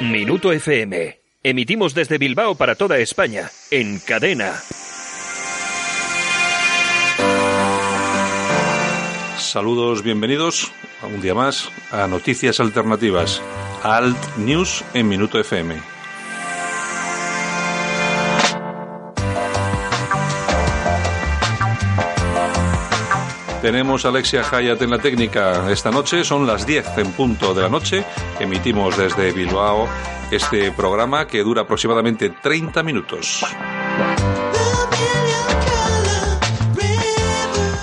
Minuto FM. Emitimos desde Bilbao para toda España, en cadena. Saludos, bienvenidos un día más a Noticias Alternativas, Alt News en Minuto FM. Tenemos a Alexia Hayat en la técnica esta noche, son las 10 en punto de la noche, emitimos desde Bilbao este programa que dura aproximadamente 30 minutos.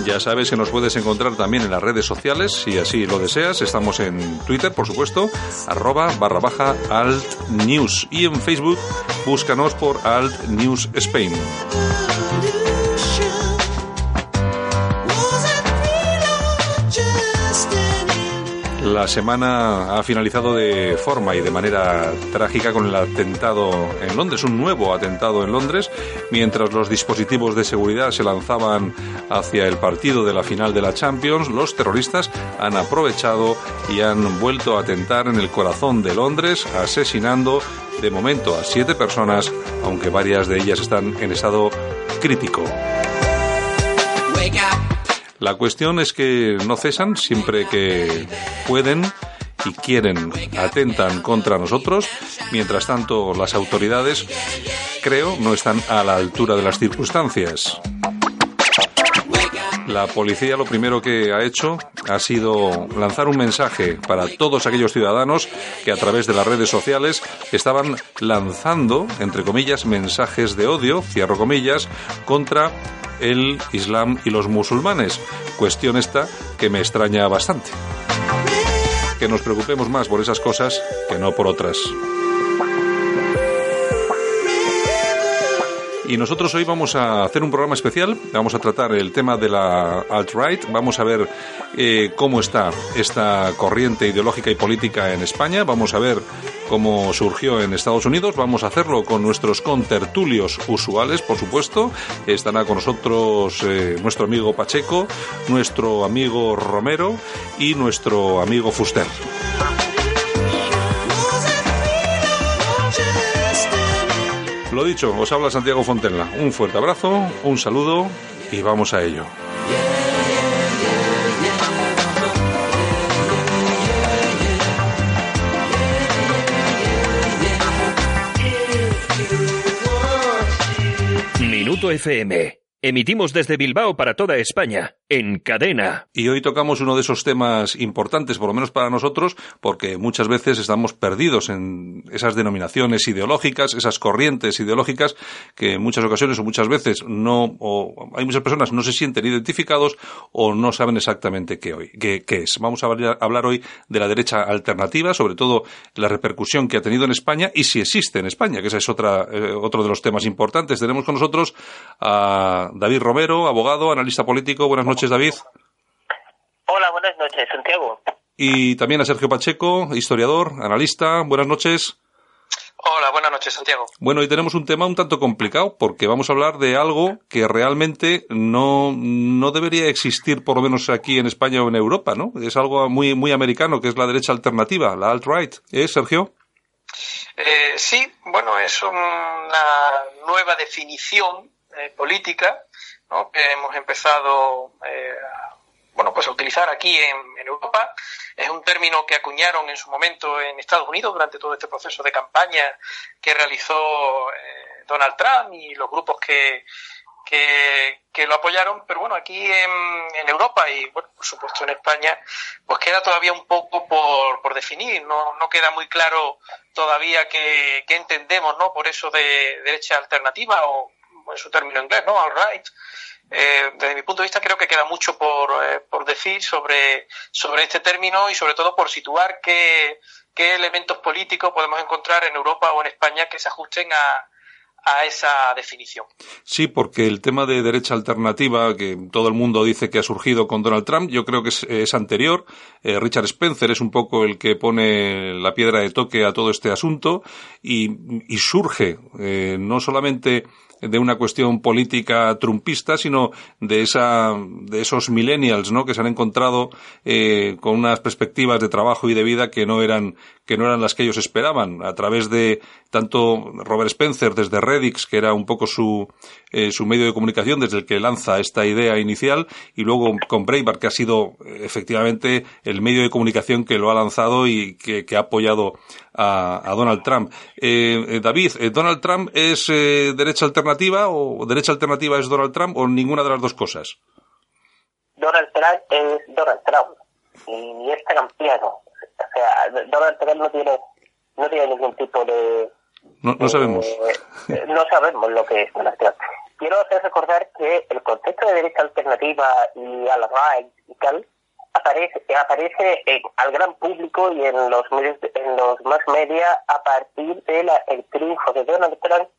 Ya sabes que nos puedes encontrar también en las redes sociales, si así lo deseas. Estamos en Twitter, por supuesto, arroba barra baja alt news. Y en Facebook, búscanos por alt news Spain. La semana ha finalizado de forma y de manera trágica con el atentado en Londres, un nuevo atentado en Londres, mientras los dispositivos de seguridad se lanzaban hacia el partido de la final de la Champions, los terroristas han aprovechado y han vuelto a atentar en el corazón de Londres, asesinando de momento a siete personas, aunque varias de ellas están en estado crítico. La cuestión es que no cesan siempre que pueden y quieren, atentan contra nosotros. Mientras tanto, las autoridades, creo, no están a la altura de las circunstancias. La policía lo primero que ha hecho ha sido lanzar un mensaje para todos aquellos ciudadanos que a través de las redes sociales estaban lanzando, entre comillas, mensajes de odio, cierro comillas, contra el Islam y los musulmanes. Cuestión esta que me extraña bastante. Que nos preocupemos más por esas cosas que no por otras. Y nosotros hoy vamos a hacer un programa especial, vamos a tratar el tema de la alt-right, vamos a ver eh, cómo está esta corriente ideológica y política en España, vamos a ver cómo surgió en Estados Unidos, vamos a hacerlo con nuestros contertulios usuales, por supuesto, estará con nosotros eh, nuestro amigo Pacheco, nuestro amigo Romero y nuestro amigo Fuster. Lo dicho, os habla Santiago Fontenla. Un fuerte abrazo, un saludo y vamos a ello. Minuto FM. Emitimos desde Bilbao para toda España, en cadena. Y hoy tocamos uno de esos temas importantes, por lo menos para nosotros, porque muchas veces estamos perdidos en esas denominaciones ideológicas, esas corrientes ideológicas que en muchas ocasiones o muchas veces no, o hay muchas personas no se sienten identificados o no saben exactamente qué, hoy, qué, es. Vamos a hablar hoy de la derecha alternativa, sobre todo la repercusión que ha tenido en España y si existe en España, que ese es otra, eh, otro de los temas importantes. Tenemos con nosotros a David Romero, abogado, analista político. Buenas noches, David. Hola, buenas noches, Santiago. Y también a Sergio Pacheco, historiador, analista. Buenas noches. Hola, buenas noches, Santiago. Bueno, hoy tenemos un tema un tanto complicado porque vamos a hablar de algo que realmente no, no debería existir, por lo menos aquí en España o en Europa, ¿no? Es algo muy, muy americano, que es la derecha alternativa, la alt-right. ¿Eh, Sergio? Eh, sí, bueno, es una nueva definición eh, política ¿no? que hemos empezado eh, bueno, pues a utilizar aquí en, en, Europa. Es un término que acuñaron en su momento en Estados Unidos durante todo este proceso de campaña que realizó eh, Donald Trump y los grupos que, que, lo apoyaron, pero bueno, aquí en, en, Europa y bueno, por supuesto en España, pues queda todavía un poco por, por definir, no, no queda muy claro todavía qué entendemos, ¿no? Por eso de derecha alternativa o en su término inglés, ¿no? All right. Eh, desde mi punto de vista creo que queda mucho por, eh, por decir sobre, sobre este término y sobre todo por situar qué, qué elementos políticos podemos encontrar en Europa o en España que se ajusten a, a esa definición. Sí, porque el tema de derecha alternativa, que todo el mundo dice que ha surgido con Donald Trump, yo creo que es, anterior. Eh, Richard Spencer es un poco el que pone la piedra de toque a todo este asunto y, y surge no solamente de una cuestión política trumpista, sino de esa, de esos millennials, ¿no? Que se han encontrado eh, con unas perspectivas de trabajo y de vida que no eran, que no eran las que ellos esperaban. A través de tanto Robert Spencer desde Redix, que era un poco su, eh, su medio de comunicación desde el que lanza esta idea inicial, y luego con Breitbart, que ha sido efectivamente el medio de comunicación que lo ha lanzado y que, que ha apoyado a, a Donald Trump. Eh, eh David, eh, ¿Donald Trump es eh, derecha alternativa o derecha alternativa es Donald Trump o ninguna de las dos cosas? Donald Trump es Donald Trump y es campeano. O sea, Donald Trump no tiene, no tiene ningún tipo de... No, no sabemos. no sabemos lo que es Donald Trump. Quiero hacer recordar que el concepto de derecha alternativa y al right y tal aparece, aparece al gran público y en los medios, en los más media a partir del el triunfo de Donald Trump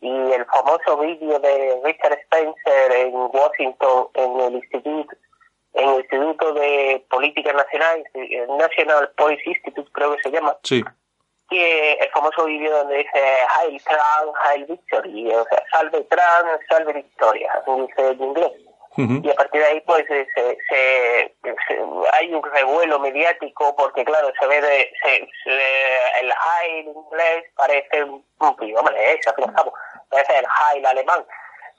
y el famoso vídeo de Richard Spencer en Washington en el instituto en el Instituto de Política Nacional, National Policy Institute creo que se llama, sí. que el famoso vídeo donde dice Hail Trump, Hail Victory, o sea, salve Trump, salve Victoria, dice en inglés. Y a partir de ahí pues se, se, hay un revuelo mediático porque claro se ve de, el high inglés parece un hombre es, parece el high alemán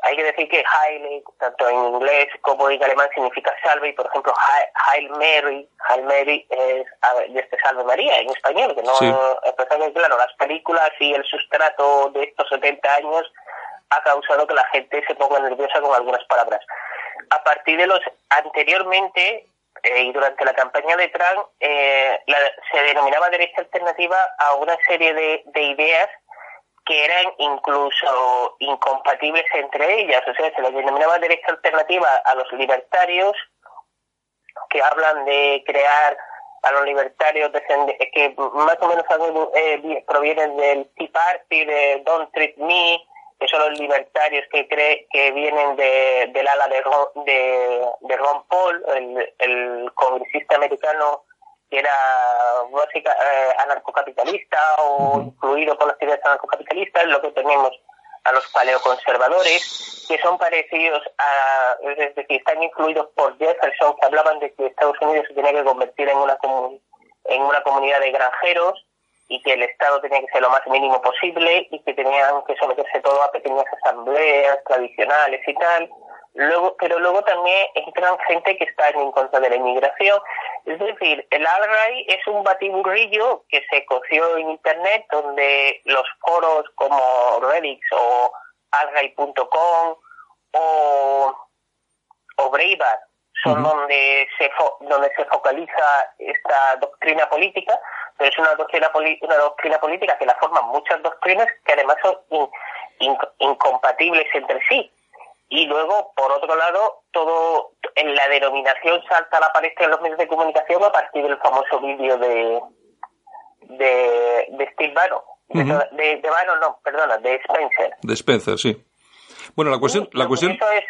hay que decir que Hail, tanto en inglés como en alemán, significa salve, y por ejemplo, Hail Mary, Hail Mary es este Salve María en español, que no, sí. claro, las películas y el sustrato de estos 70 años ha causado que la gente se ponga nerviosa con algunas palabras a partir de los anteriormente eh, y durante la campaña de Trump eh, la, se denominaba derecha alternativa a una serie de, de, ideas que eran incluso incompatibles entre ellas, o sea, se les denominaba derecha alternativa a los libertarios que hablan de crear a los libertarios que más o menos eh, provienen del Tea Party, de Don't Treat Me, que son los libertarios que cree que vienen de, del ala de Ron, de, de Ron Paul, el, el, congresista americano que era básica, eh, anarcocapitalista o incluido por las ideas anarcocapitalistas, lo que tenemos a los paleoconservadores, que son parecidos a, es decir, están incluidos por Jefferson, que hablaban de que Estados Unidos se tenía que convertir en una, en una comunidad de granjeros, y que el Estado tenía que ser lo más mínimo posible y que tenían que someterse todo a pequeñas asambleas tradicionales y tal. Luego, pero luego también entran gente que está en contra de la inmigración. Es decir, el alt es un batiburrillo que se coció en Internet donde los foros como Reddit o alray.com o, o Breitbart son donde se donde se focaliza esta doctrina política pero es una doctrina, una doctrina política que la forman muchas doctrinas que además son incompatibles entre sí. Y luego, por otro lado, todo en la denominación salta a la palestra en los medios de comunicación a partir del famoso vídeo de, de, de Steve Bannon. de, de, Bannon, no, perdona, de Spencer. De Spencer, sí. Bueno, la cuestión... la cuestión... es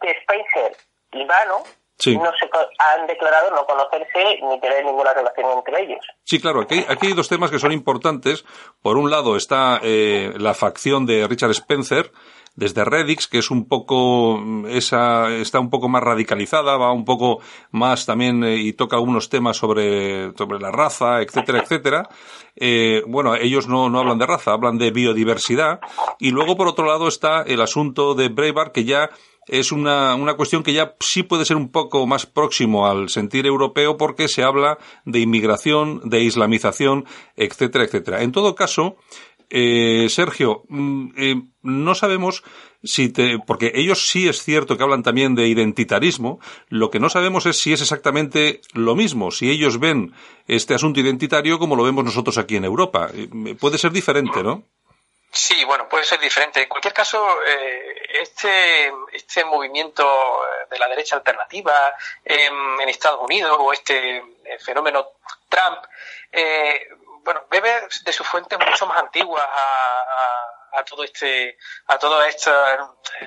que Spencer y Bannon no se han declarado no conocerse ni tener ninguna relación entre ellos. Sí, claro, aquí, aquí hay dos temas que son importantes. Por un lado está eh, la facción de Richard Spencer, desde Redix, que es un poco, esa, está un poco más radicalizada, va un poco más también eh, y toca algunos temas sobre, sobre la raza, etcétera, etcétera. Eh, bueno, ellos no, no hablan de raza, hablan de biodiversidad. Y luego, por otro lado, está el asunto de Breitbart, que ya es una, una cuestión que ya sí puede ser un poco más próximo al sentir europeo porque se habla de inmigración, de islamización, etcétera, etcétera. En todo caso, eh, Sergio, mm, eh, no sabemos si te, porque ellos sí es cierto que hablan también de identitarismo, lo que no sabemos es si es exactamente lo mismo, si ellos ven este asunto identitario como lo vemos nosotros aquí en Europa. Eh, puede ser diferente, ¿no? Sí, bueno, puede ser diferente. En cualquier caso, eh, este, este movimiento de la derecha alternativa en, Estados Unidos o este fenómeno Trump, eh, bueno, bebe de sus fuentes mucho más antiguas a a todo este a todas estas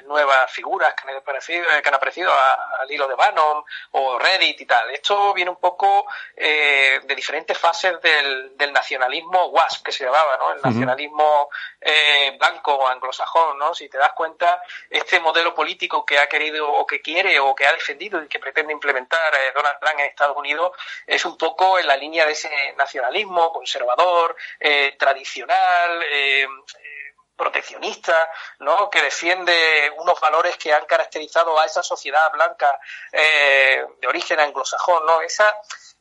nuevas figuras que han aparecido, que han aparecido al hilo de Bannon o Reddit y tal. Esto viene un poco eh, de diferentes fases del, del, nacionalismo WASP que se llamaba, ¿no? El nacionalismo eh, blanco o anglosajón, ¿no? Si te das cuenta, este modelo político que ha querido o que quiere o que ha defendido y que pretende implementar eh, Donald Trump en Estados Unidos es un poco en la línea de ese nacionalismo conservador, eh, tradicional, eh, proteccionista, ¿no? que defiende unos valores que han caracterizado a esa sociedad blanca eh, de origen anglosajón, ¿no? Esa,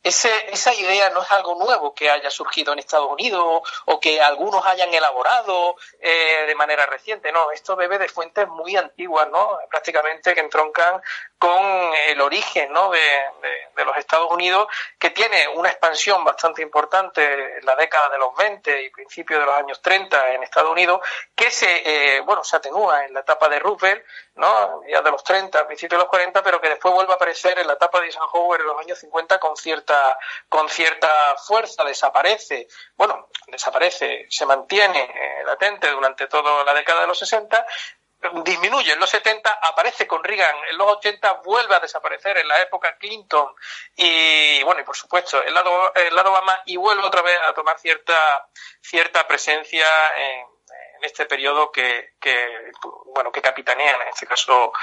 ese, esa idea no es algo nuevo que haya surgido en Estados Unidos o que algunos hayan elaborado eh, de manera reciente. No, esto bebe de fuentes muy antiguas, ¿no? Prácticamente que entroncan con el origen ¿no? de, los Estados Unidos, que tiene una expansión bastante importante en la década de los 20 y principios de los años 30 en Estados Unidos, que se, eh, bueno, se atenúa en la etapa de Roosevelt, ¿no? ya de los 30, principios de los 40, pero que después vuelve a aparecer en la etapa de Eisenhower en los años 50 con cierta, con cierta fuerza, desaparece, bueno, desaparece, se mantiene eh, latente durante toda la década de los 60, disminuye en los 70, aparece con Reagan en los 80, vuelve a desaparecer en la época Clinton y bueno, y por supuesto, el lado, el lado Obama y vuelve otra vez a tomar cierta, cierta presencia en, en este periodo que, bueno que capitanean en este caso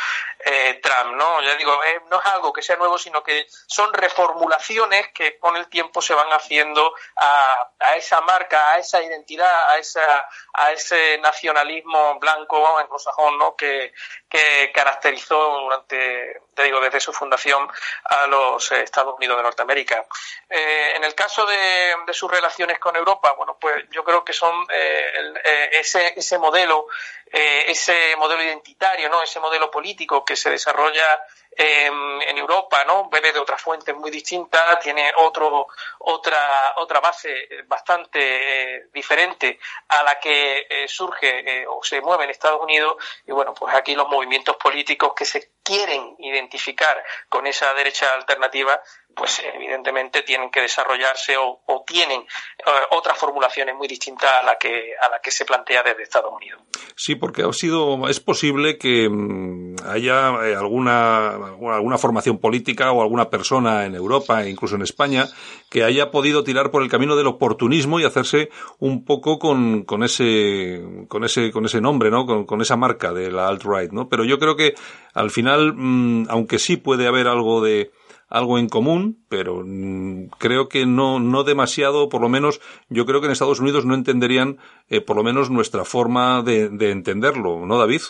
eh, Trump no ya digo eh, no es algo que sea nuevo sino que son reformulaciones que con el tiempo se van haciendo a, a esa marca a esa identidad a esa a ese nacionalismo blanco anglosajón no que, que caracterizó durante te digo desde su fundación a los Estados Unidos de Norteamérica. Eh, en el caso de, sus relaciones con Europa bueno pues yo creo que son el, ese ese, modelo, eh, ese modelo identitario, ¿no? Ese modelo político que se desarrolla en Europa, ¿no? Bebe de otras fuentes muy distintas, tiene otro, otra, otra base bastante eh, diferente a la que eh, surge o se mueve en Estados Unidos. Y bueno, pues aquí los movimientos políticos que se quieren identificar con esa derecha alternativa pues evidentemente tienen que desarrollarse o, tienen eh, otras formulaciones muy distintas a la que a la que se plantea desde Estados Unidos. Sí, porque ha sido es posible que mm, haya eh, alguna alguna formación política o alguna persona en Europa e incluso en España que haya podido tirar por el camino del oportunismo y hacerse un poco con, con ese con ese con ese nombre, ¿no? Con, con esa marca de la alt right, ¿no? Pero yo creo que al final, mm, aunque sí puede haber algo de algo en común, pero mm, creo que no, no demasiado, por lo menos yo creo que en Estados Unidos no entenderían eh, por lo menos nuestra forma de, de, entenderlo, ¿no, David?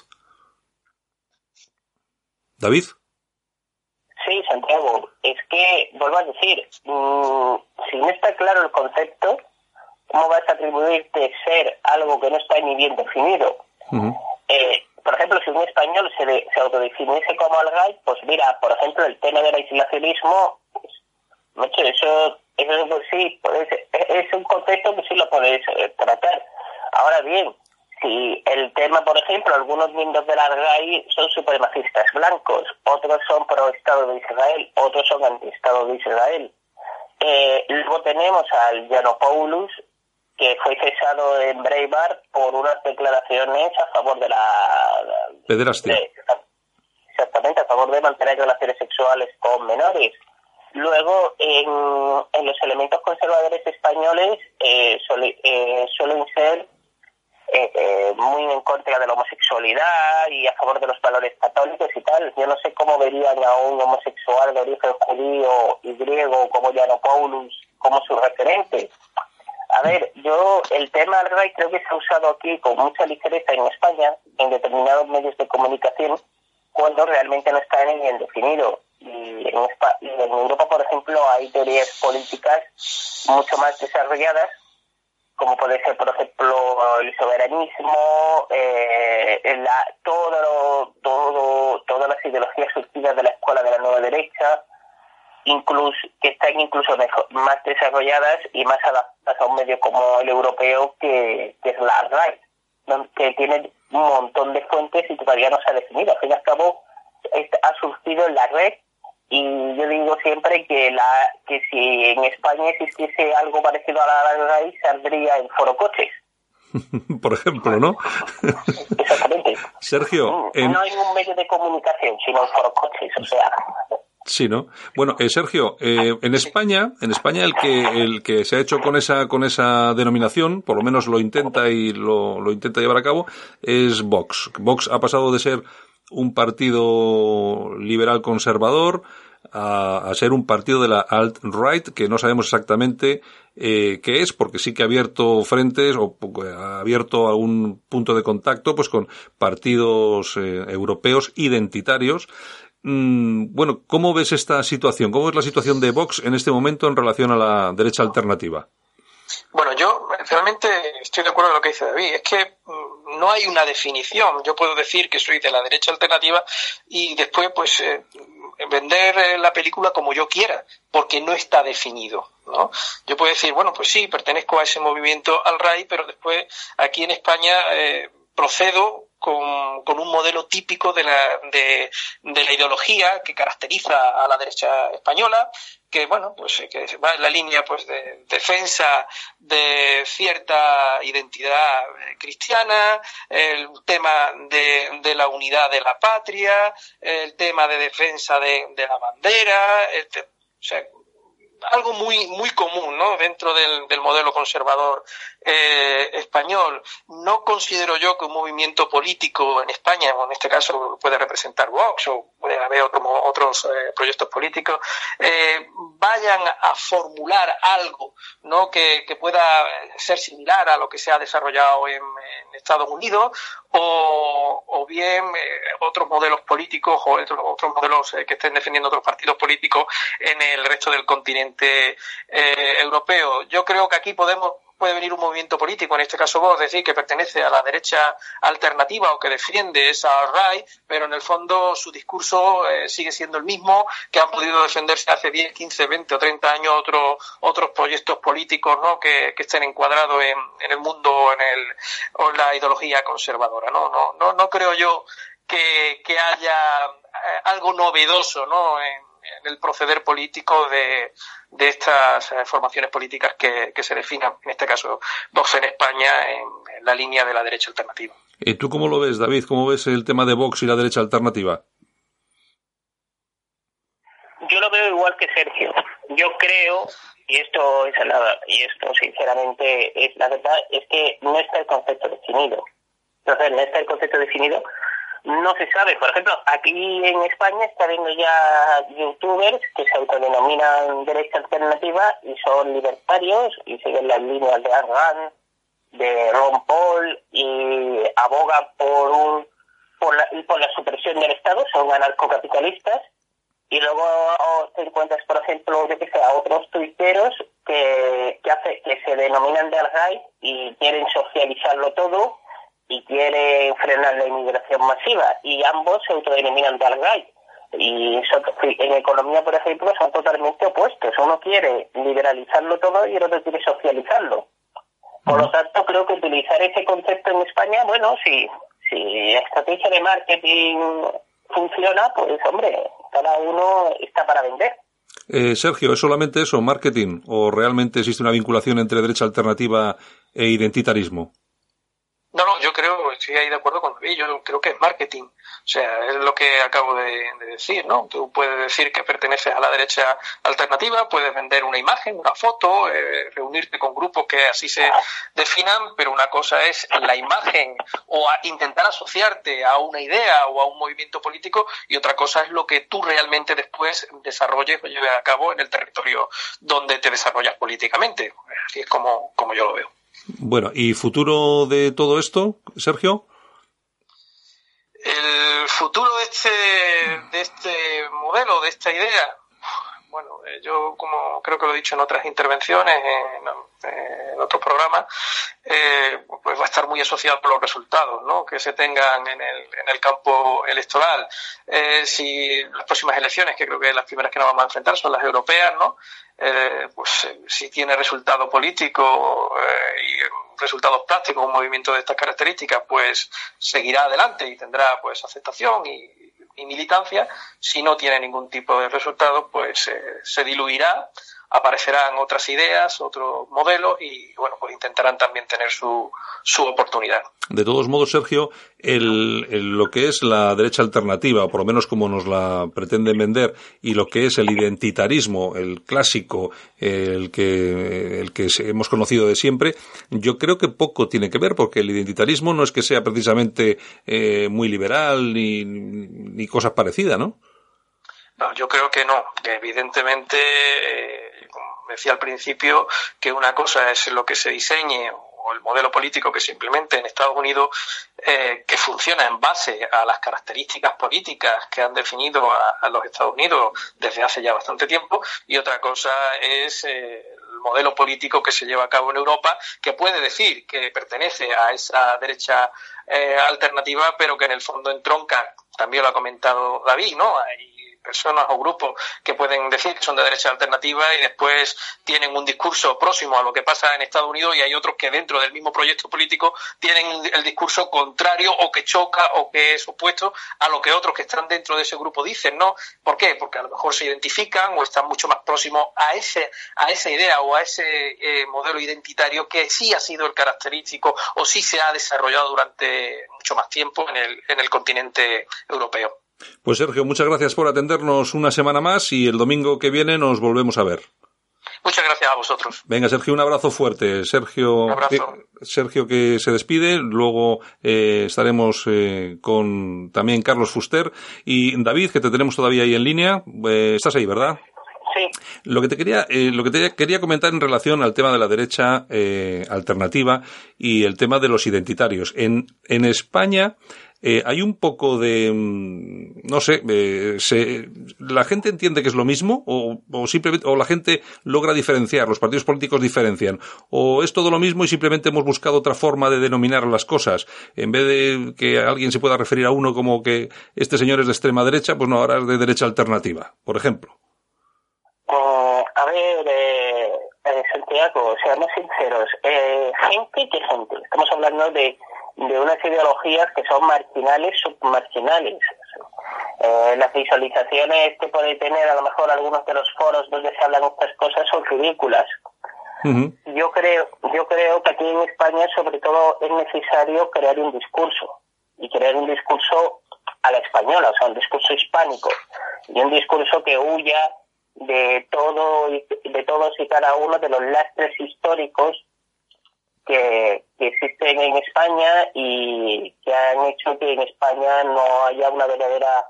David. Sí, Santiago, es que, vuelvo a decir, mmm, si no está claro el concepto, ¿cómo vas a atribuirte ser algo que no está ni bien definido? Uh eh, por ejemplo, si un español se, de, se autodefiniese como algay, pues mira, por ejemplo, el tema del aislacionismo, pues, eso, eso pues sí, es un concepto que sí lo podéis eh, tratar. Ahora bien, si el tema, por ejemplo, algunos miembros del Argay son supremacistas blancos, otros son pro Estado de Israel, otros son anti Estado de Israel. Eh, luego tenemos al Janopoulos, que fue cesado en Breitbart por unas declaraciones a favor de la... Pederastia. exactamente, a favor de mantener relaciones sexuales con menores. Luego, en, en los elementos conservadores españoles eh, eh, suelen ser eh, muy en contra de la homosexualidad y a favor de los valores católicos y tal. Yo no sé cómo verían a un homosexual de origen judío y griego como Paulus como su referente. A ver, yo el tema del RAI creo que se ha usado aquí con mucha ligereza en España, en determinados medios de comunicación, cuando realmente no está bien definido. Y en, y en Europa, por ejemplo, hay teorías políticas mucho más desarrolladas, como puede ser, por ejemplo, el soberanismo, eh, la, todo, todo, todas las ideologías surgidas de la escuela de la nueva derecha, incluso que están incluso más desarrolladas y más adaptadas a un medio como el europeo que, es la RAI, que tiene un montón de fuentes y todavía no se ha definido. Al fin y al cabo, ha surgido en la red y yo digo siempre que la que si en España existiese algo parecido a la RAI, saldría en Foro Coches. Por ejemplo, ¿no? Exactamente. Sergio. No hay un medio de comunicación, sino Foro Coches, o sea. Sí, ¿no? Bueno, eh, Sergio, eh, en España, en España el que el que se ha hecho con esa con esa denominación, por lo menos lo intenta y lo, lo intenta llevar a cabo, es Vox. Vox ha pasado de ser un partido liberal conservador a, a ser un partido de la alt-right que no sabemos exactamente eh, qué es, porque sí que ha abierto frentes o ha abierto algún punto de contacto pues con partidos eh, europeos identitarios Mm, bueno, ¿cómo ves esta situación? ¿Cómo es la situación de Vox en este momento en relación a la derecha alternativa? Bueno, yo realmente estoy de acuerdo con lo que dice David. Es que mm, no hay una definición. Yo puedo decir que soy de la derecha alternativa y después, pues, eh, vender eh, la película como yo quiera, porque no está definido. ¿no? Yo puedo decir, bueno, pues sí, pertenezco a ese movimiento al RAI, pero después aquí en España eh, procedo con, con, un modelo típico de la, de, la ideología que caracteriza a la derecha española, que bueno, pues eh, que va en la línea pues de defensa de cierta identidad eh, cristiana, el tema de, de la unidad de la patria, el tema de defensa de, de la bandera, o sea, algo muy, muy común ¿no? dentro del, del modelo conservador eh, español. No considero yo que un movimiento político en España, o en este caso puede representar Vox o puede haber como otros eh, proyectos políticos, eh, vayan a formular algo ¿no? que, pueda ser similar a lo que se ha desarrollado en, Estados Unidos o, bien eh, otros modelos políticos o otros, otros modelos eh, que estén defendiendo otros partidos políticos en el resto del continente europeo. Yo creo que aquí podemos puede venir un movimiento político, en este caso vos decir que pertenece a la derecha alternativa o que defiende esa RAI, pero en el fondo su discurso eh, sigue siendo el mismo que han podido defenderse hace 10, 15, 20 o 30 años otros otros proyectos políticos ¿no? que, que estén encuadrados en, el mundo en el, o en la ideología conservadora. No, no, no, no creo yo que, que haya eh, algo novedoso ¿no? en, en el proceder político de, de estas eh, formaciones políticas que, que, se definan, en este caso Vox en España, en, en, la línea de la derecha alternativa. ¿Y tú cómo lo ves, David? ¿Cómo ves el tema de Vox y la derecha alternativa? Yo lo veo igual que Sergio. Yo creo, y esto es la, y esto sinceramente es la verdad, es que no está el concepto definido. Entonces, no está el concepto definido no se sabe. Por ejemplo, aquí en España está viendo ya youtubers que se autodenominan derecha alternativa y son libertarios y siguen las líneas de Argan, de Ron Paul y abogan por un por la, por la supresión del Estado, son anarcocapitalistas. Y luego te encuentras, por ejemplo, yo que sé, a otros tuiteros que, que, hace, que se denominan de Algay y quieren socializarlo todo y quiere frenar la inmigración masiva y ambos se autodenominan de Algay. Y en economía, por ejemplo, son totalmente opuestos. Uno quiere liberalizarlo todo y el otro quiere socializarlo. Por lo tanto, creo que utilizar ese concepto en España, bueno, si, si la estrategia de marketing funciona, pues hombre, cada uno está para vender. Eh, Sergio, ¿es solamente eso, marketing? ¿O realmente existe una vinculación entre derecha alternativa e identitarismo? No, no, yo creo, estoy ahí de acuerdo con David, yo creo que es marketing. O sea, es lo que acabo de, de, decir, ¿no? Tú puedes decir que perteneces a la derecha alternativa, puedes vender una imagen, una foto, eh, reunirte con grupos que así se definan, pero una cosa es la imagen o intentar asociarte a una idea o a un movimiento político y otra cosa es lo que tú realmente después desarrolles o lleves a cabo en el territorio donde te desarrollas políticamente. Así es como, como yo lo veo. Bueno, ¿y futuro de todo esto, Sergio? El futuro de este, de este modelo, de esta idea, yo, como creo que lo he dicho en otras intervenciones, en, otros programas, eh, pues va a estar muy asociado con los resultados ¿no? que se tengan en el, en el campo electoral. Eh, si las próximas elecciones, que creo que las primeras que nos vamos a enfrentar son las europeas, ¿no? Eh, pues si tiene resultado político y resultados prácticos, un movimiento de estas características, pues seguirá adelante y tendrá pues aceptación y, y militancia, si no tiene ningún tipo de resultado, pues eh, se diluirá, aparecerán otras ideas, otros modelos y bueno, pues intentarán también tener su, su oportunidad. De todos modos, Sergio, el, lo que es la derecha alternativa, o por lo menos como nos la pretenden vender, y lo que es el identitarismo, el clásico, el que, el que hemos conocido de siempre, yo creo que poco tiene que ver, porque el identitarismo no es que sea precisamente eh, muy liberal ni, ni cosas parecidas, ¿no? No, yo creo que no, que evidentemente, eh, decía al principio, que una cosa es lo que se diseñe o el modelo político que se implemente en Estados Unidos eh, que funciona en base a las características políticas que han definido a, los Estados Unidos desde hace ya bastante tiempo y otra cosa es eh, el modelo político que se lleva a cabo en Europa que puede decir que pertenece a esa derecha eh, alternativa pero que en el fondo entronca también lo ha comentado David no Hay personas o grupos que pueden decir que son de derecha alternativa y después tienen un discurso próximo a lo que pasa en Estados Unidos y hay otros que dentro del mismo proyecto político tienen el discurso contrario o que choca o que es opuesto a lo que otros que están dentro de ese grupo dicen, ¿no? ¿Por qué? Porque a lo mejor se identifican o están mucho más próximos a ese a esa idea o a ese eh, modelo identitario que sí ha sido el característico o sí se ha desarrollado durante mucho más tiempo en el, en el continente europeo. Pues Sergio, muchas gracias por atendernos una semana más y el domingo que viene nos volvemos a ver. Muchas gracias a vosotros. Venga, Sergio, un abrazo fuerte. Sergio, Sergio que se despide. Luego eh, estaremos eh, con también Carlos Fuster y David, que te tenemos todavía ahí en línea. Eh, estás ahí, ¿verdad? Sí. Lo que te quería, lo que te quería comentar en relación al tema de la derecha alternativa y el tema de los identitarios. En, en España eh, hay un poco de, mm, no sé, eh, se, la gente entiende que es lo mismo o, o, simplemente, o la gente logra diferenciar, los partidos políticos diferencian, o es todo lo mismo y simplemente hemos buscado otra forma de denominar las cosas. En vez de que alguien se pueda referir a uno como que este señor es de extrema derecha, pues no, ahora es de derecha alternativa, por ejemplo. Eh, a ver, eh, Santiago, seamos sinceros, gente que gente, estamos hablando de de unas ideologías que son marginales, submarginales. Eh, las visualizaciones que puede tener a lo mejor algunos de los foros donde se hablan estas cosas son ridículas. Yo creo, yo creo que aquí en España sobre todo es necesario crear un discurso. Y crear un discurso a la española, o sea, un discurso hispánico. Y un discurso que huya de todo de todos y cada uno de los lastres históricos que, existen en España y que han hecho que en España no haya una verdadera,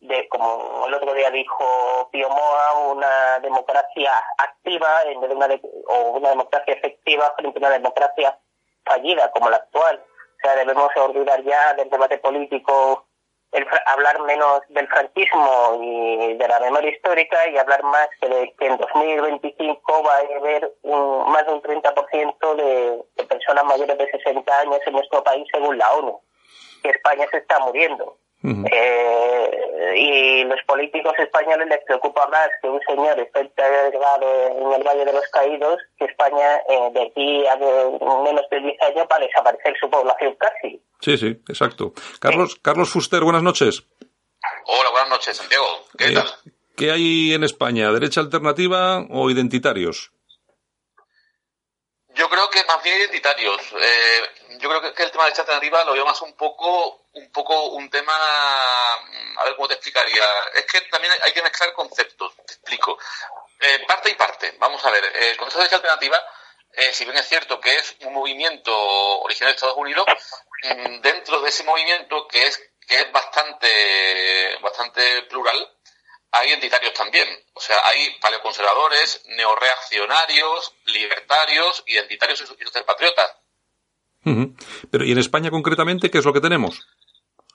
de como el otro día dijo Pío Moa, una democracia activa en vez de una o una democracia efectiva frente a una democracia fallida como la actual. O sea, debemos olvidar ya del debate político el, hablar menos del franquismo y de la memoria histórica y hablar más que, que en 2025 va a haber un, más de un 30% de, de personas mayores de 60 años en nuestro país según la ONU, que España se está muriendo eh, y los políticos españoles les preocupa más que un señor esté enterrado en el Valle de los Caídos que España eh, de aquí a menos de 10 años va a desaparecer su población casi. Sí, sí, exacto. Carlos, Carlos Fuster, buenas noches. Hola, buenas noches, Santiago. ¿Qué eh, tal? ¿Qué hay en España? ¿Derecha alternativa o identitarios? Yo creo que más bien identitarios. Eh, yo creo que, el tema de la alternativa lo veo más un poco, un poco un tema, mm, a ver cómo te explicaría. Es que también hay que mezclar conceptos, te explico. Eh, parte y parte. Vamos a ver, eh, el concepto de alternativa, si bien es cierto que es un movimiento originario de Estados Unidos, mm, dentro de ese movimiento que es, que es bastante, bastante plural, hay identitarios también. O sea, hay paleoconservadores, neoreaccionarios, libertarios, identitarios y socialpatriotas. Pero ¿y en España concretamente qué es lo que tenemos?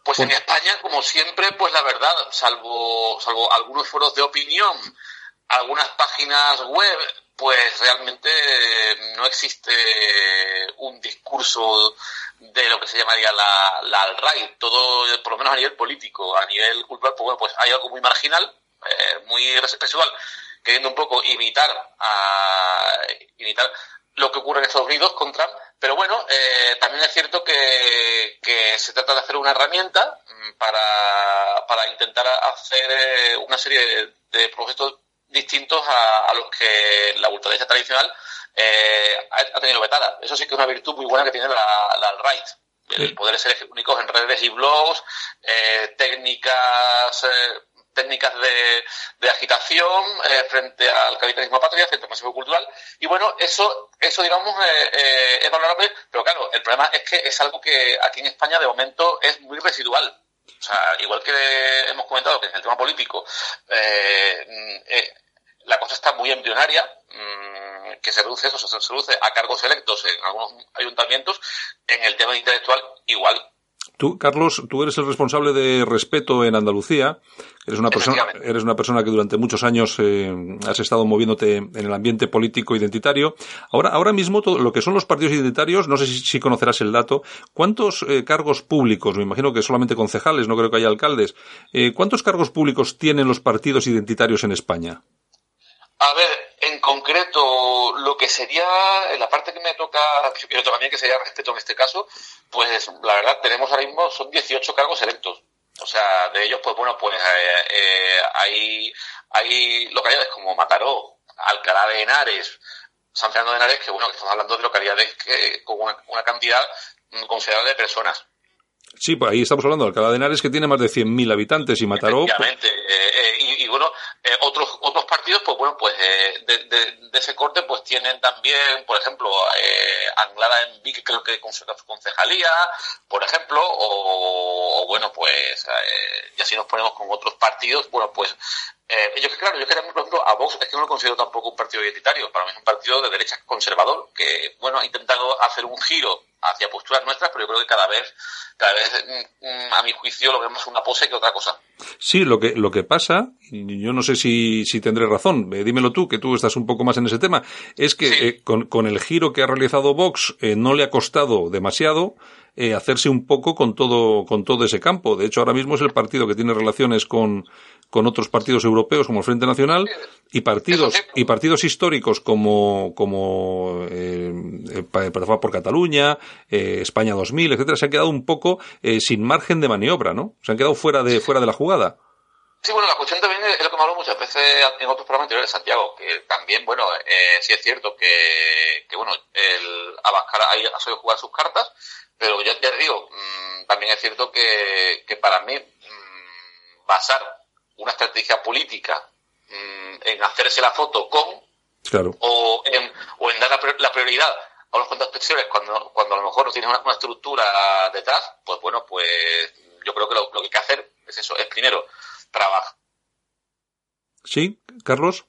Pues en España, como siempre, pues la verdad, salvo, salvo algunos foros de opinión algunas páginas web, pues realmente no existe un discurso de lo que se llamaría la, la alt-right, todo, por lo menos a nivel político, a nivel cultural, pues, bueno, pues hay algo muy marginal, eh, muy sexual, queriendo un poco imitar a, imitar lo que ocurre en Estados Unidos con Trump, pero bueno, eh, también es cierto que, que, se trata de hacer una herramienta mm, para, para intentar hacer eh, una serie de, de procesos distintos a, a, los que la ultraderecha tradicional eh, ha, tenido vetada. Eso sí que es una virtud muy buena que tiene la, la alt-right. El poder ser únicos en redes y blogs, eh, técnicas eh, técnicas de, de agitación eh, frente al capitalismo patria, frente al masivo cultural. Y bueno, eso, eso digamos, eh, eh, es valorable, pero claro, el problema es que es algo que aquí en España de momento es muy residual. O sea, igual que hemos comentado que en el tema político, eh, eh, la cosa está muy embrionaria, mmm, que se reduce eso, se reduce a cargos electos en algunos ayuntamientos, en el tema intelectual igual. Tú, Carlos, tú eres el responsable de respeto en Andalucía. Eres una persona, eres una persona que durante muchos años eh, has estado moviéndote en el ambiente político identitario. Ahora, ahora mismo todo lo que son los partidos identitarios, no sé si, si conocerás el dato. ¿Cuántos eh, cargos públicos? Me imagino que solamente concejales, no creo que haya alcaldes. Eh, ¿Cuántos cargos públicos tienen los partidos identitarios en España? A ver, en concreto, lo que sería, en la parte que me toca, que me toca a mí, que sería respeto en este caso, pues la verdad tenemos ahora mismo, son 18 cargos electos. O sea, de ellos, pues bueno, pues eh, eh, hay, hay localidades como Mataró, Alcalá de Henares, San Fernando de Henares, que bueno, que estamos hablando de localidades que, con una, una cantidad considerable de personas. Sí, pues ahí estamos hablando. De Alcalá de Henares, que tiene más de 100.000 habitantes, y Mataró... Efectivamente, eh, eh, y, y, bueno, eh, otros otros partidos, pues bueno, pues eh, de, ese corte, pues tienen también, por ejemplo, Anglada en Vic, creo que con su concejalía, por ejemplo, o, o bueno, pues, y así nos ponemos con otros partidos, bueno, pues eh, yo que claro, yo que por ejemplo, a Vox es que no lo considero tampoco un partido identitario, para mí es un partido de derecha conservador, que, bueno, ha intentado hacer un giro hacia posturas nuestras, pero yo creo que cada vez, cada vez, mm, a mi juicio, lo vemos una pose que otra cosa. Sí, lo que, lo que pasa, yo no sé si, si tendré razón, eh, dímelo tú, que tú estás un poco más en ese tema, es que sí. eh, con, con, el giro que ha realizado Vox eh, no le ha costado demasiado, eh, hacerse un poco con todo, con todo ese campo. De hecho, ahora mismo es el partido que tiene relaciones con, con otros partidos europeos como el Frente Nacional y partidos y partidos históricos como como eh, por Cataluña, eh, España 2000, etcétera, se han quedado un poco eh, sin margen de maniobra, ¿no? Se han quedado fuera de fuera de la jugada. Sí, bueno, la cuestión también es lo que me hablo muchas veces en otros programas anteriores de Santiago, que también, bueno, eh, sí es cierto que, que bueno, el Abascal ha sabido jugar sus cartas, pero ya te digo, mmm, también es cierto que, que para mí mmm, basar una estrategia política mmm, en hacerse la foto con claro. o, en, o en dar la, la prioridad a unas cuantas pensiones cuando, cuando a lo mejor no tiene una, una, estructura detrás, pues bueno, pues yo creo que lo, lo que hay que hacer es eso, es primero trabajar. Sí, Carlos.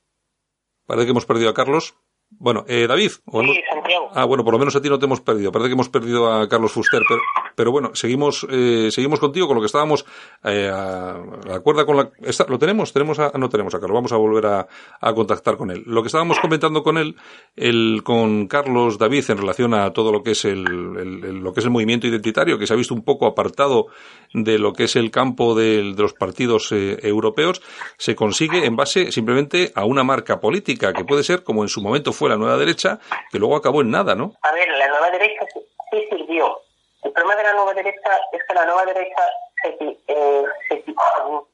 Parece que hemos perdido a Carlos. Bueno, eh, David. ¿o sí, Santiago. Ah, bueno, por lo menos a ti no te hemos perdido. Parece que hemos perdido a Carlos Fuster, pero, pero bueno, seguimos, eh, seguimos contigo con lo que estábamos, eh, la cuerda con la, esta, ¿lo tenemos? Tenemos a, no tenemos a Carlos, vamos a volver a, a contactar con él. Lo que estábamos comentando con él, el, con Carlos David en relación a todo lo que es el, lo que es el movimiento identitario, que se ha visto un poco apartado de lo que es el campo de, de los partidos eh, europeos, se consigue en base simplemente a una marca política, que puede ser como en su momento fue la nueva derecha, que luego acabó en nada, ¿no? A ver, la nueva derecha sí sirvió. El problema de la nueva derecha es que la nueva derecha se, eh,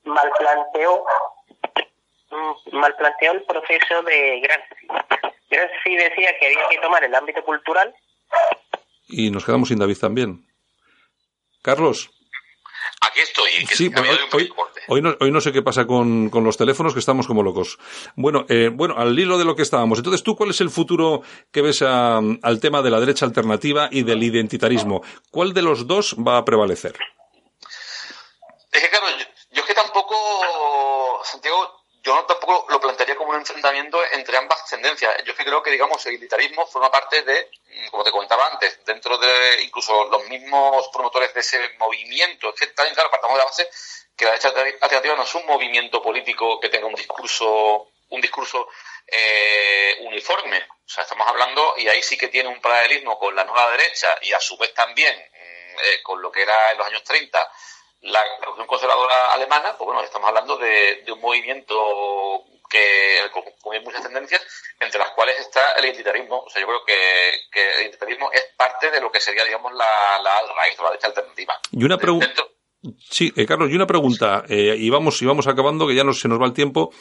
mal planteó mm, mal planteó el proceso de Gramsci. Gramsci decía que había que tomar el ámbito cultural. Y nos quedamos sin David también. Carlos. Aquí estoy. Que sí, bueno, hoy, hoy, no, hoy, no, sé qué pasa con, con, los teléfonos, que estamos como locos. Bueno, eh, bueno, al hilo de lo que estábamos. Entonces, ¿tú cuál es el futuro que ves a, al tema de la derecha alternativa y del identitarismo? ¿Cuál de los dos va a prevalecer? Es que, claro, yo, yo es que tampoco, Santiago, yo no tampoco lo plantearía como un enfrentamiento entre ambas tendencias. Yo es que creo que, digamos, el identitarismo forma parte de, como te comentaba antes, dentro de incluso los mismos promotores de ese movimiento. Es que también, claro, partamos de la base que la derecha alternativa no es un movimiento político que tenga un discurso un discurso eh, uniforme. O sea, estamos hablando, y ahí sí que tiene un paralelismo con la nueva derecha y a su vez también eh, con lo que era en los años 30 la Revolución Conservadora Alemana, pues bueno, estamos hablando de, un movimiento que con, muchas tendencias, entre las cuales está el identitarismo. O sea, yo creo que, el identitarismo es parte de lo que sería, digamos, la, la alt-right, la derecha alternativa. Y una pregunta. Sí, eh, Carlos, y una pregunta, eh, y, vamos, y vamos acabando, que ya no, se nos va el tiempo.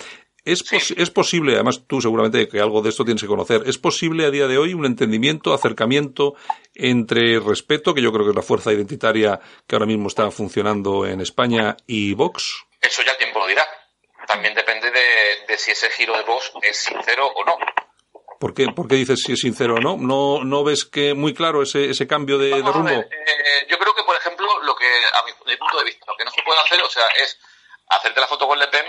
¿Es, ¿Es posible, además tú seguramente que algo de esto tienes que conocer, ¿es posible a día de hoy un entendimiento, acercamiento entre respeto, que yo creo que es la fuerza identitaria que ahora mismo está funcionando en España, y Vox? Eso ya el tiempo lo dirá. También depende de, si ese giro de Vox es sincero o no. ¿Por qué, ¿Por qué dices si es sincero o no? ¿No, no ves que muy claro ese, ese cambio de, rumbo? Eh, yo creo que, por ejemplo, lo que, a mi, punto de vista, lo que no se puede hacer, o sea, es hacerte la foto con Le Pen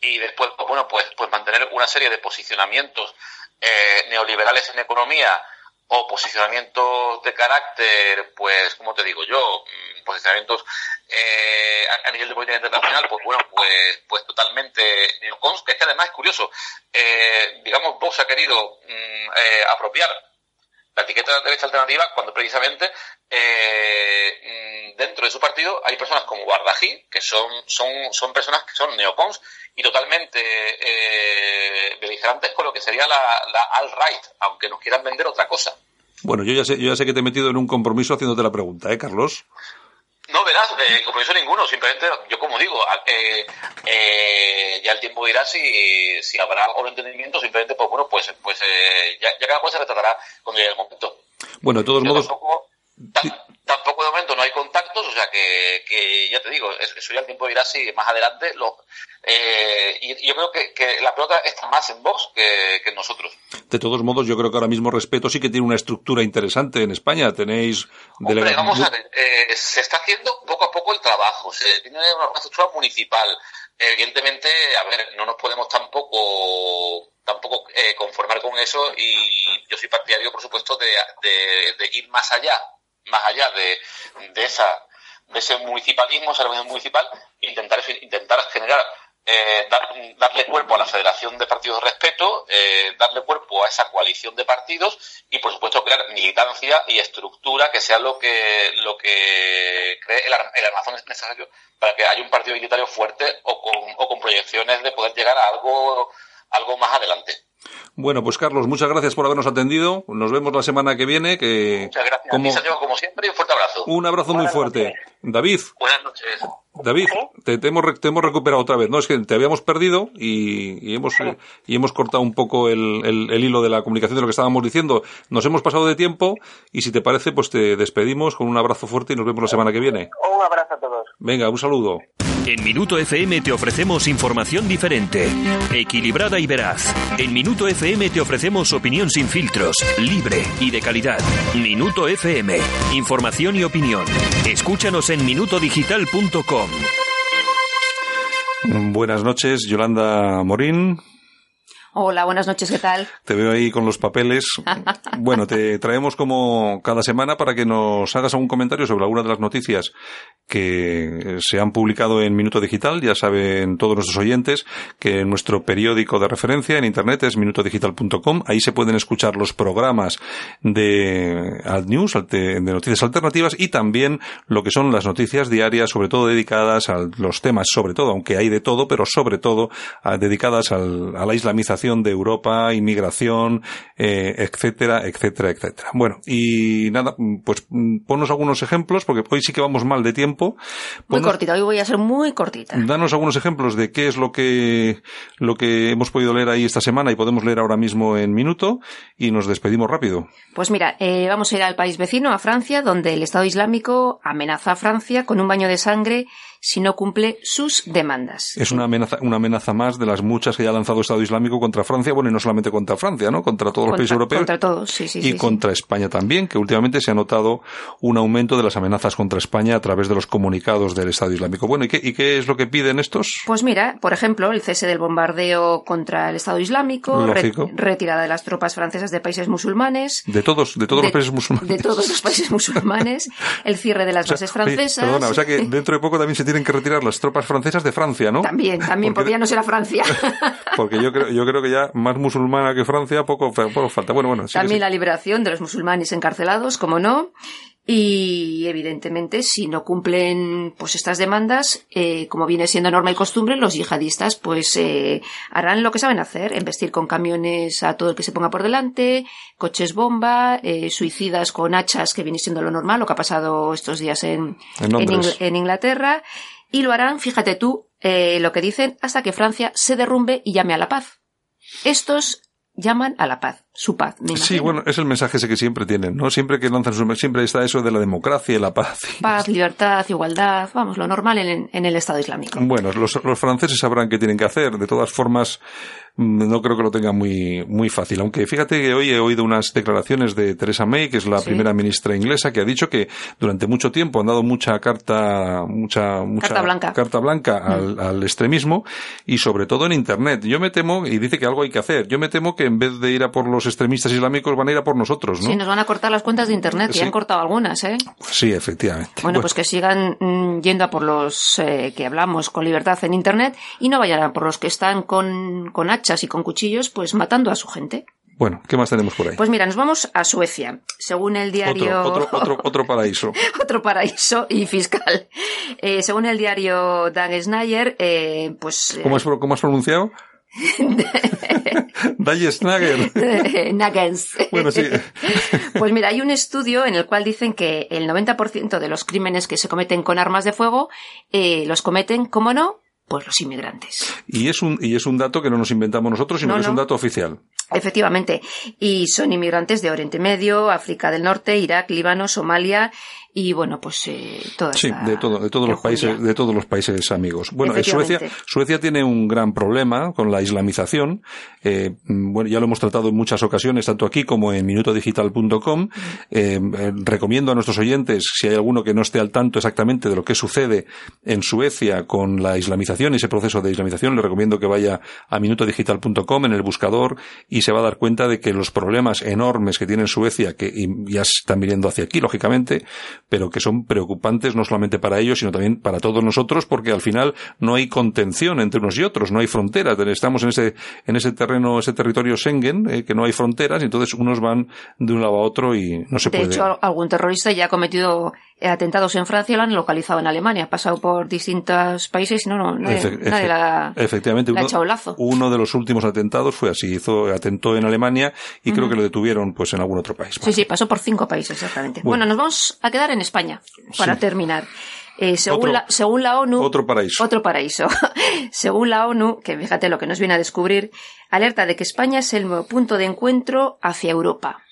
y después, pues, bueno, pues, pues mantener una serie de posicionamientos eh, neoliberales en economía o posicionamientos de carácter, pues, como te digo yo, mm, posicionamientos eh, a, nivel de política internacional, pues bueno, pues, pues totalmente neocons, que que además es curioso, eh, digamos, Vox ha querido mm, eh, apropiar la etiqueta de derecha alternativa cuando precisamente eh, mm, dentro de su partido hay personas como Guardají, que son, son, son personas que son neocons y totalmente eh, beligerantes con lo que sería la, la alt-right, aunque nos quieran vender otra cosa. Bueno, yo ya sé, yo ya sé que te he metido en un compromiso haciéndote la pregunta, ¿eh, Carlos? No, verás, eh, compromiso ninguno, simplemente, yo como digo, eh, eh, ya el tiempo dirá si, si habrá algún entendimiento, simplemente, pues bueno, pues, pues eh, ya, ya, cada cual se retratará cuando llegue el momento. Bueno, de todos modos... Tampoco, de momento no hay o sea que, que ya te digo, eso ya el tiempo dirá si más adelante lo, eh, y yo creo que, que, la pelota está más en vos que, que, en nosotros. De todos modos, yo creo que ahora mismo Respeto sí que tiene una estructura interesante en España. Tenéis Hombre, vamos a ver, eh, se está haciendo poco a poco el trabajo. Se tiene una estructura municipal. Evidentemente, a ver, no nos podemos tampoco tampoco eh, conformar con eso y yo soy partidario, por supuesto, de, de, de ir más allá, más allá de, de esa de ese municipalismo, esa reunión municipal, intentar, intentar generar eh, darle cuerpo a la Federación de Partidos de Respeto, eh, darle cuerpo a esa coalición de partidos y, por supuesto, crear militancia y estructura que sea lo que, lo que cree el, el armazón necesario para que haya un partido unitario fuerte o con, o con proyecciones de poder llegar a algo, algo más adelante. Bueno, pues Carlos, muchas gracias por habernos atendido. Nos vemos la semana que viene. Que muchas gracias. Como, como siempre, un fuerte abrazo. Un abrazo muy fuerte. David. Buenas noches. David, te, hemos, te, hemos, recuperado otra vez. No, es que te habíamos perdido y, hemos, y hemos cortado un poco el, el, hilo de la comunicación de lo que estábamos diciendo. Nos hemos pasado de tiempo y si te parece, pues te despedimos con un abrazo fuerte y nos vemos la semana que viene. Un abrazo a todos. Venga, un saludo. En Minuto FM te ofrecemos información diferente, equilibrada y veraz. En Minuto FM te ofrecemos opinión sin filtros, libre y de calidad. Minuto FM, información y opinión. Escúchanos en minutodigital.com. Buenas noches, Yolanda Morín. Hola, buenas noches, ¿qué tal? Te veo ahí con los papeles. bueno, te traemos como cada semana para que nos hagas algún comentario sobre alguna de las noticias que se han publicado en Minuto Digital. Ya saben todos nuestros oyentes que nuestro periódico de referencia en internet es minutodigital.com. Ahí se pueden escuchar los programas de Alt News, de noticias alternativas y también lo que son las noticias diarias, sobre todo dedicadas a los temas, sobre todo, aunque hay de todo, pero sobre todo dedicadas al, a la islamización de Europa, inmigración, eh, etcétera, etcétera, etcétera. Bueno, y nada, pues ponnos algunos ejemplos, porque hoy sí que vamos mal de tiempo. muy cortita, hoy voy a ser muy cortita. Danos algunos ejemplos de qué es lo que, lo que hemos podido leer ahí esta semana y podemos leer ahora mismo en minuto y nos despedimos rápido. Pues mira, eh, vamos a ir al país vecino, a Francia, donde el Estado Islámico amenaza a Francia con un baño de sangre si no cumple sus demandas. Es una amenaza, una amenaza más de las muchas que ya ha lanzado el Estado Islámico contra Francia, bueno, y no solamente contra Francia, ¿no? Contra todos los países europeos. Contra todos, sí, sí. Y contra España también, que últimamente se ha notado un aumento de las amenazas contra España a través de los comunicados del Estado Islámico. Bueno, ¿y qué, y qué es lo que piden estos? Pues mira, por ejemplo, el cese del bombardeo contra el Estado Islámico, retirada de las tropas francesas de países musulmanes. De todos, de todos los países musulmanes. De todos los países musulmanes, el cierre de las bases francesas. perdona, o sea que dentro de poco también se tienen que retirar las tropas francesas de Francia, ¿no? También, también, porque, ya no será Francia. porque yo creo, yo creo que ya más musulmana que Francia poco, poco falta. Bueno, bueno. también la liberación de los musulmanes encarcelados, como no. Y evidentemente, si no cumplen pues estas demandas, eh, como viene siendo norma y costumbre, los yihadistas pues eh, harán lo que saben hacer, investir con camiones a todo el que se ponga por delante, coches bomba, eh, suicidas con hachas, que viene siendo lo normal, lo que ha pasado estos días en, en, Inglaterra, y lo harán, fíjate tú, lo que dicen, hasta que Francia se derrumbe y llame a la paz. Estos llaman a la paz, su paz. sí, bueno, es el mensaje ese que siempre tienen, ¿no? Siempre que lanzan su siempre está eso de la democracia y la paz. Paz, libertad, igualdad, vamos, lo normal en, en el Estado Islámico. Bueno, los, los, franceses sabrán qué tienen que hacer. De todas formas, no creo que lo tenga muy, muy fácil. Aunque fíjate que hoy he oído unas declaraciones de Theresa May, que es la primera ministra inglesa, que ha dicho que durante mucho tiempo han dado mucha carta, mucha, mucha carta blanca, carta blanca mm. al, al, extremismo y sobre todo en Internet. Yo me temo, y dice que algo hay que hacer, yo me temo que en vez de ir a por los extremistas islámicos van a ir a por nosotros, ¿no? Sí, nos van a cortar las cuentas de Internet, y han cortado algunas, ¿eh? Sí, efectivamente. Bueno, pues que sigan mm, yendo a por los eh, que hablamos con libertad en Internet y no vayan a por los que están con, con y con cuchillos, pues matando a su gente. Bueno, ¿qué más tenemos por ahí? Pues mira, nos vamos a Suecia. Según el diario... Otro, otro, otro, paraíso. otro paraíso y fiscal. Eh, según el diario Dan Snyder, eh, pues... ¿Cómo, has, ¿Cómo has pronunciado? Dalle Snagger. Nuggets. Bueno, sí. pues mira, hay un estudio en el cual dicen que el 90% de los crímenes que se cometen con armas de fuego eh, los cometen, como no, pues los inmigrantes. Y es un, y es un dato que no nos inventamos nosotros, sino que es un dato oficial. Efectivamente. Y son inmigrantes de Oriente Medio, África del Norte, Irak, Líbano, Somalia y bueno, pues eh, toda Sí, de, todo, de todos los países, de todos los países amigos. Bueno, Suecia, Suecia tiene un gran problema con la islamización. Eh, bueno, ya lo hemos tratado en muchas ocasiones, tanto aquí como en minutodigital.com. Eh, eh, recomiendo a nuestros oyentes, si hay alguno que no esté al tanto exactamente de lo que sucede en Suecia con la islamización, ese proceso de islamización, le recomiendo que vaya a minutodigital.com en el buscador y se va a dar cuenta de que los problemas enormes que tiene Suecia, que ya están viniendo hacia aquí, lógicamente, pero que son preocupantes no solamente para ellos, sino también para todos nosotros, porque al final no hay contención entre unos y otros, no hay fronteras. Estamos en ese, en ese terreno, ese territorio Schengen, eh, que no hay fronteras, y entonces unos van de un lado a otro y no se puede. De hecho, algún terrorista ya ha cometido atentados en Francia lo han localizado en Alemania. Ha pasado por distintos países y no, no, nadie, la, efectivamente, uno, ha lazo. Uno de los últimos atentados fue así. Hizo, atentó en Alemania y creo que lo detuvieron pues en algún otro país. Sí, sí, pasó por cinco países exactamente. Bueno, nos vamos a quedar en España para terminar. Eh, según, la, según la ONU. Otro paraíso. Otro paraíso. según la ONU, que fíjate lo que nos viene a descubrir, alerta de que España es el nuevo punto de encuentro hacia Europa.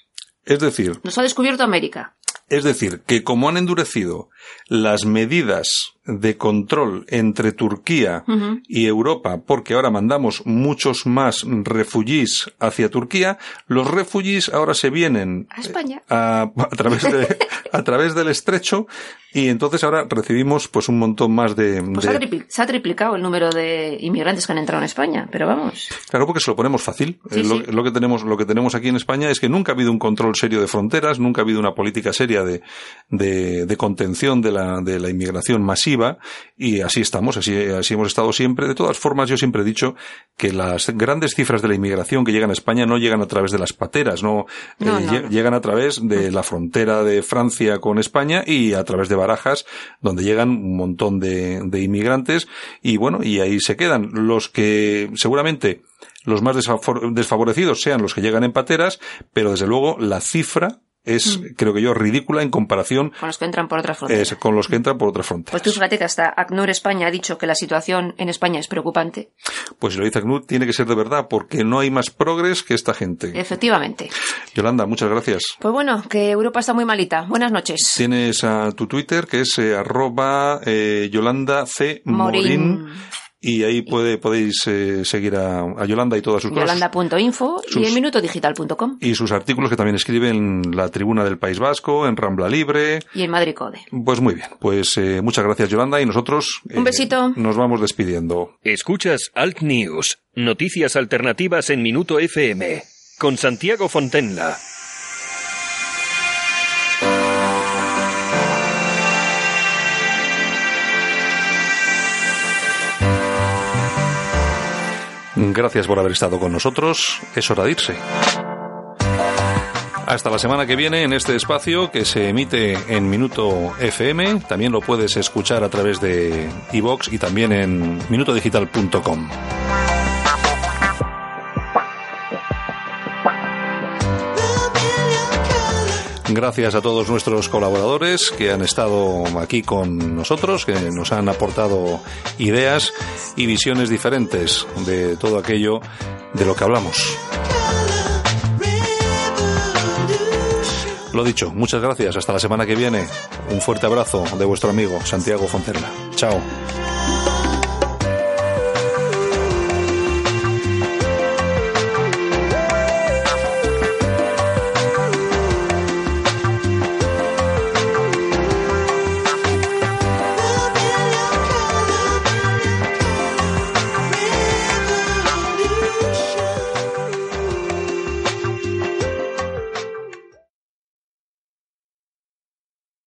Es decir. Nos ha descubierto América. Es decir, que como han endurecido las medidas de control entre Turquía y Europa, porque ahora mandamos muchos más refugiés hacia Turquía, los refugiés ahora se vienen a España a, través de, a través del estrecho y entonces ahora recibimos pues un montón más de, pues Se, ha triplicado el número de inmigrantes que han entrado en España, pero vamos. Claro, porque se lo ponemos fácil. Eh, lo, que tenemos, lo que tenemos aquí en España es que nunca ha habido un control serio de fronteras, nunca ha habido una política seria de, de, de contención de la, de la inmigración masiva y así estamos, así, así hemos estado siempre. De todas formas, yo siempre he dicho que las grandes cifras de la inmigración que llegan a España no llegan a través de las pateras, no, eh, llegan a través de la frontera de Francia con España y a través de Barajas, donde llegan un montón de, de inmigrantes y bueno, y ahí se quedan. Los que seguramente los más desfavorecidos sean los que llegan en pateras, pero desde luego la cifra es, mm. creo que yo, ridícula en comparación con los que entran por otras fronteras. con los que entran por otras fronteras. Pues tú fíjate que hasta ACNUR España ha dicho que la situación en España es preocupante. Pues si lo dice ACNUR, tiene que ser de verdad, porque no hay más progres que esta gente. Efectivamente. Yolanda, muchas gracias. Pues bueno, que Europa está muy malita. Buenas noches. Tienes a tu Twitter, que es eh, arroba eh, Yolanda C. Morín y ahí puede, podéis eh, seguir a, Yolanda y todas sus cosas. Yolanda.info y en minutodigital.com. Y sus artículos que también escribe en la Tribuna del País Vasco, en Rambla Libre. Y en Madrid Code. Pues muy bien. Pues eh, muchas gracias Yolanda y nosotros... Un besito. Eh, nos vamos despidiendo. Escuchas Alt News, noticias alternativas en Minuto FM, con Santiago Fontenla. Gracias por haber estado con nosotros. Es hora de irse. Hasta la semana que viene en este espacio que se emite en Minuto FM. También lo puedes escuchar a través de iVox y también en minutodigital.com. Gracias a todos nuestros colaboradores que han estado aquí con nosotros, que nos han aportado ideas y visiones diferentes de todo aquello de lo que hablamos. Lo dicho, muchas gracias. Hasta la semana que viene. Un fuerte abrazo de vuestro amigo Santiago Fonterla. Chao.